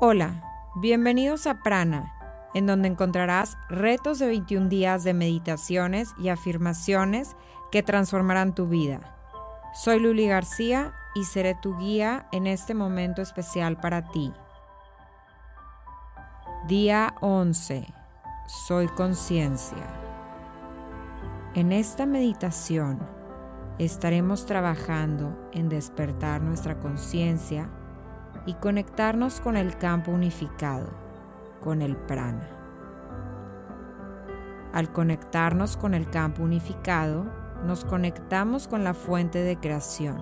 Hola, bienvenidos a Prana, en donde encontrarás retos de 21 días de meditaciones y afirmaciones que transformarán tu vida. Soy Luli García y seré tu guía en este momento especial para ti. Día 11. Soy conciencia. En esta meditación estaremos trabajando en despertar nuestra conciencia y conectarnos con el campo unificado, con el prana. Al conectarnos con el campo unificado, nos conectamos con la fuente de creación.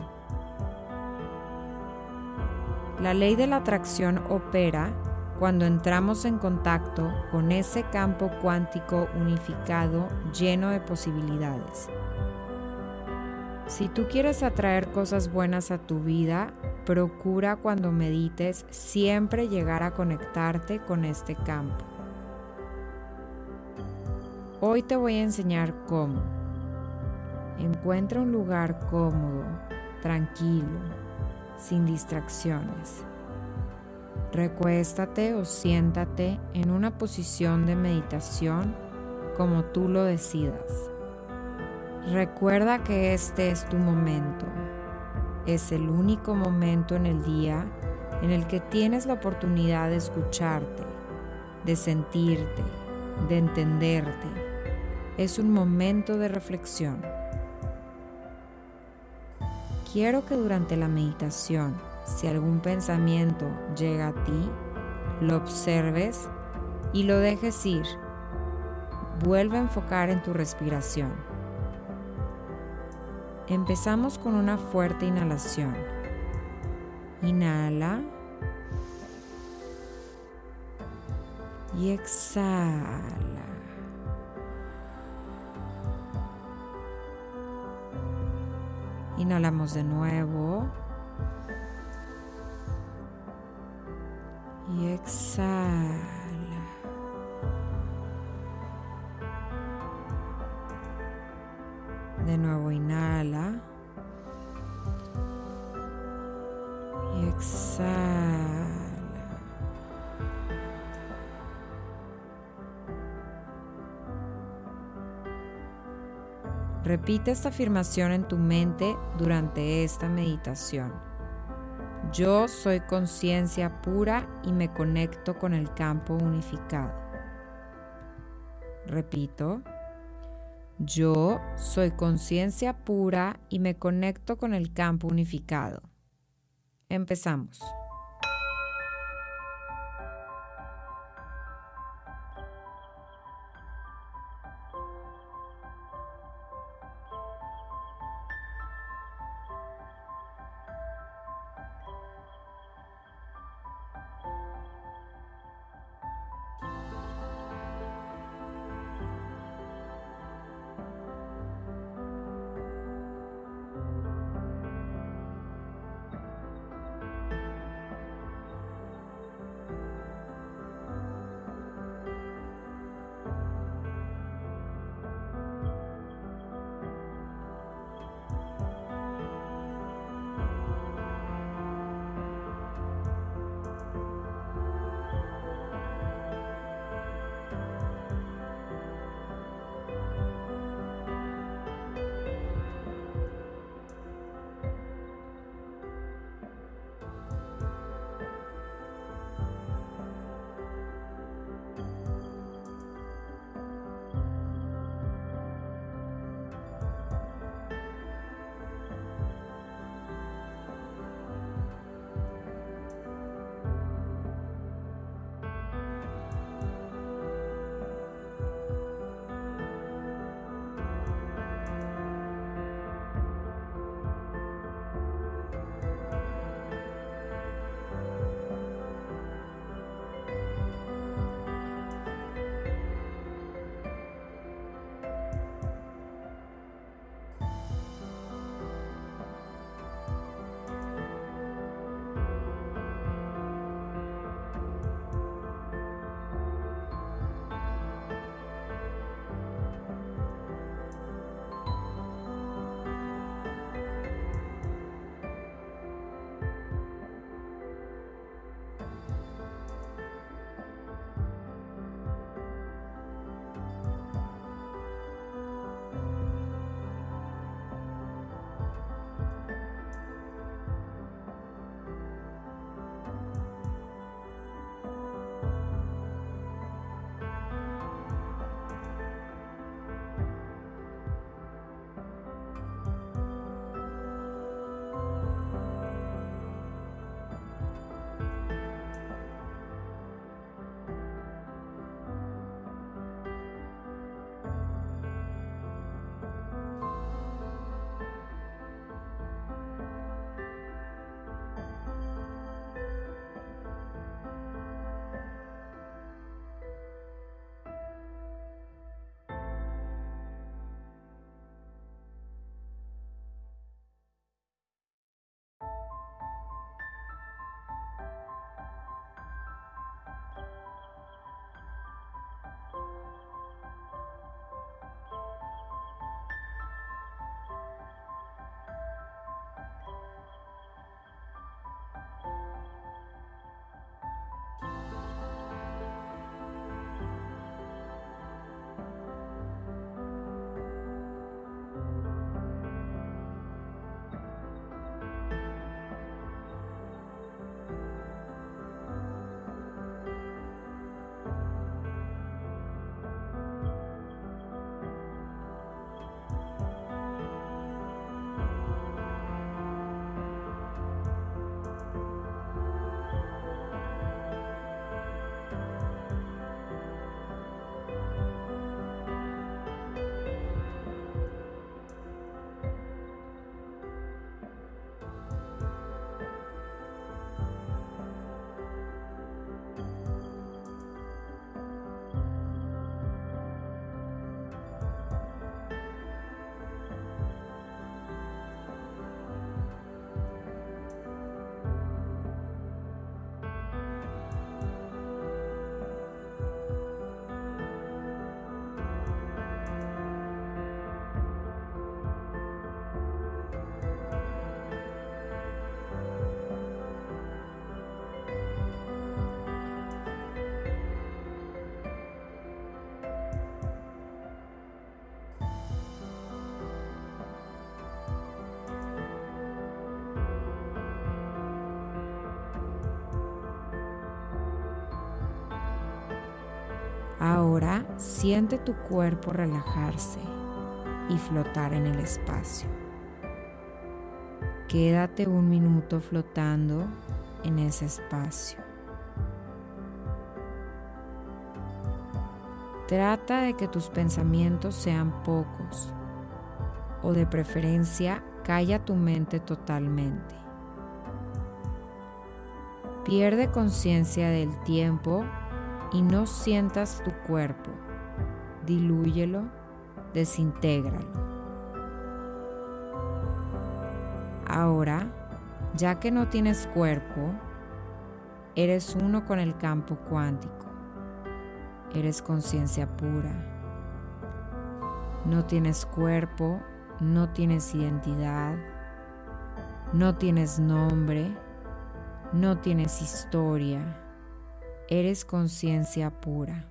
La ley de la atracción opera cuando entramos en contacto con ese campo cuántico unificado lleno de posibilidades. Si tú quieres atraer cosas buenas a tu vida, procura cuando medites siempre llegar a conectarte con este campo. Hoy te voy a enseñar cómo. Encuentra un lugar cómodo, tranquilo, sin distracciones. Recuéstate o siéntate en una posición de meditación como tú lo decidas. Recuerda que este es tu momento. Es el único momento en el día en el que tienes la oportunidad de escucharte, de sentirte, de entenderte. Es un momento de reflexión. Quiero que durante la meditación, si algún pensamiento llega a ti, lo observes y lo dejes ir. Vuelve a enfocar en tu respiración. Empezamos con una fuerte inhalación. Inhala. Y exhala. Inhalamos de nuevo. Y exhala. Nuevo inhala. Y exhala. Repite esta afirmación en tu mente durante esta meditación. Yo soy conciencia pura y me conecto con el campo unificado. Repito. Yo soy conciencia pura y me conecto con el campo unificado. Empezamos. Ahora siente tu cuerpo relajarse y flotar en el espacio. Quédate un minuto flotando en ese espacio. Trata de que tus pensamientos sean pocos o de preferencia calla tu mente totalmente. Pierde conciencia del tiempo y no sientas tu cuerpo. Dilúyelo, desintégralo. Ahora, ya que no tienes cuerpo, eres uno con el campo cuántico. Eres conciencia pura. No tienes cuerpo, no tienes identidad, no tienes nombre, no tienes historia, eres conciencia pura.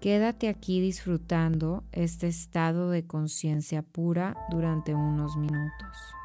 Quédate aquí disfrutando este estado de conciencia pura durante unos minutos.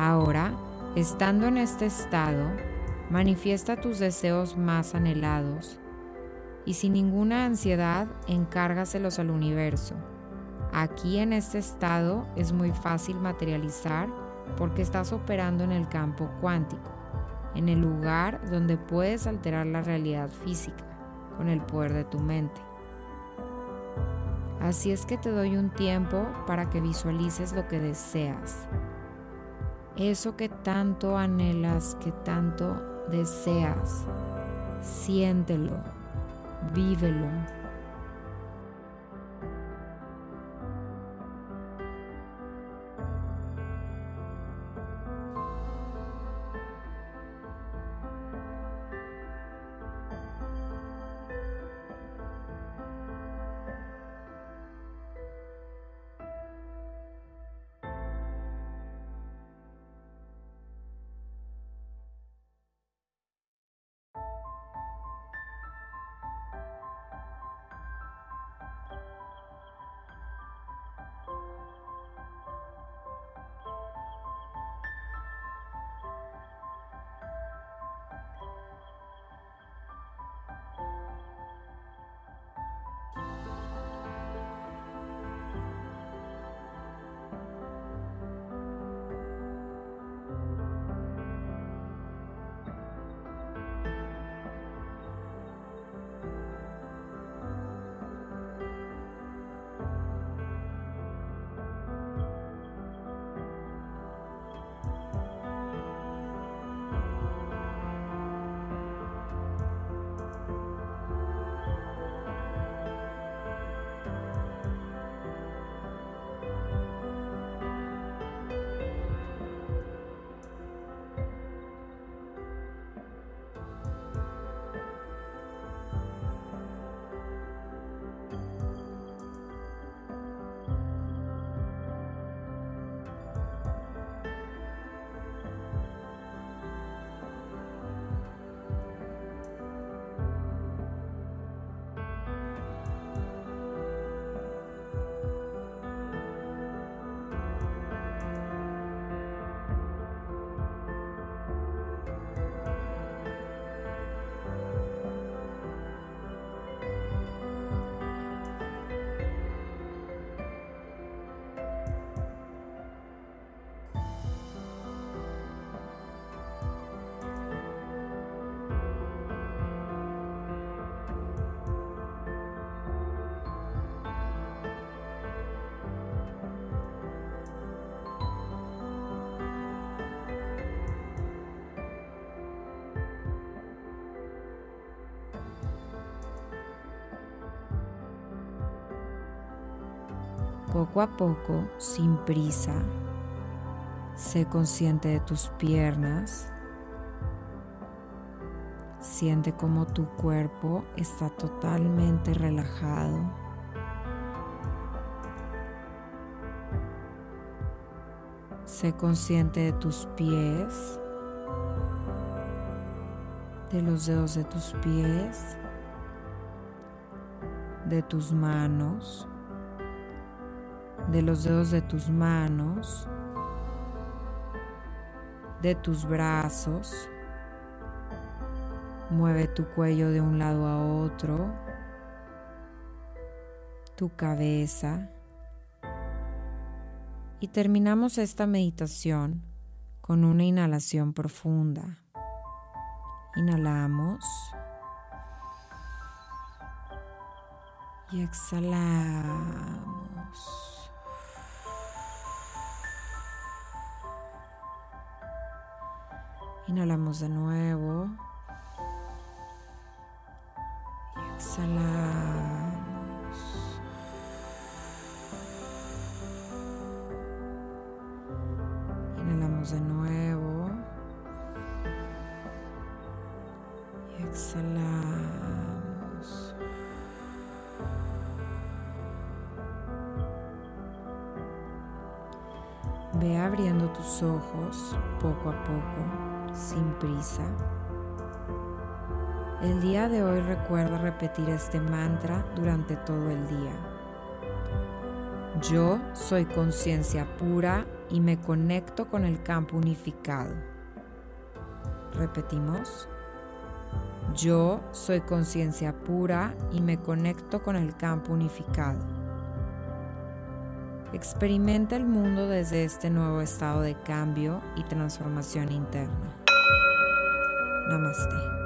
Ahora, estando en este estado, manifiesta tus deseos más anhelados y sin ninguna ansiedad encárgaselos al universo. Aquí en este estado es muy fácil materializar porque estás operando en el campo cuántico, en el lugar donde puedes alterar la realidad física con el poder de tu mente. Así es que te doy un tiempo para que visualices lo que deseas. Eso que tanto anhelas, que tanto deseas. Siéntelo, vívelo. Poco a poco, sin prisa, sé consciente de tus piernas. Siente como tu cuerpo está totalmente relajado. Sé consciente de tus pies, de los dedos de tus pies, de tus manos de los dedos de tus manos, de tus brazos. Mueve tu cuello de un lado a otro, tu cabeza. Y terminamos esta meditación con una inhalación profunda. Inhalamos. Y exhalamos. Inhalamos de nuevo. Y sin prisa. El día de hoy recuerda repetir este mantra durante todo el día. Yo soy conciencia pura y me conecto con el campo unificado. Repetimos. Yo soy conciencia pura y me conecto con el campo unificado. Experimenta el mundo desde este nuevo estado de cambio y transformación interna. नमस्ते।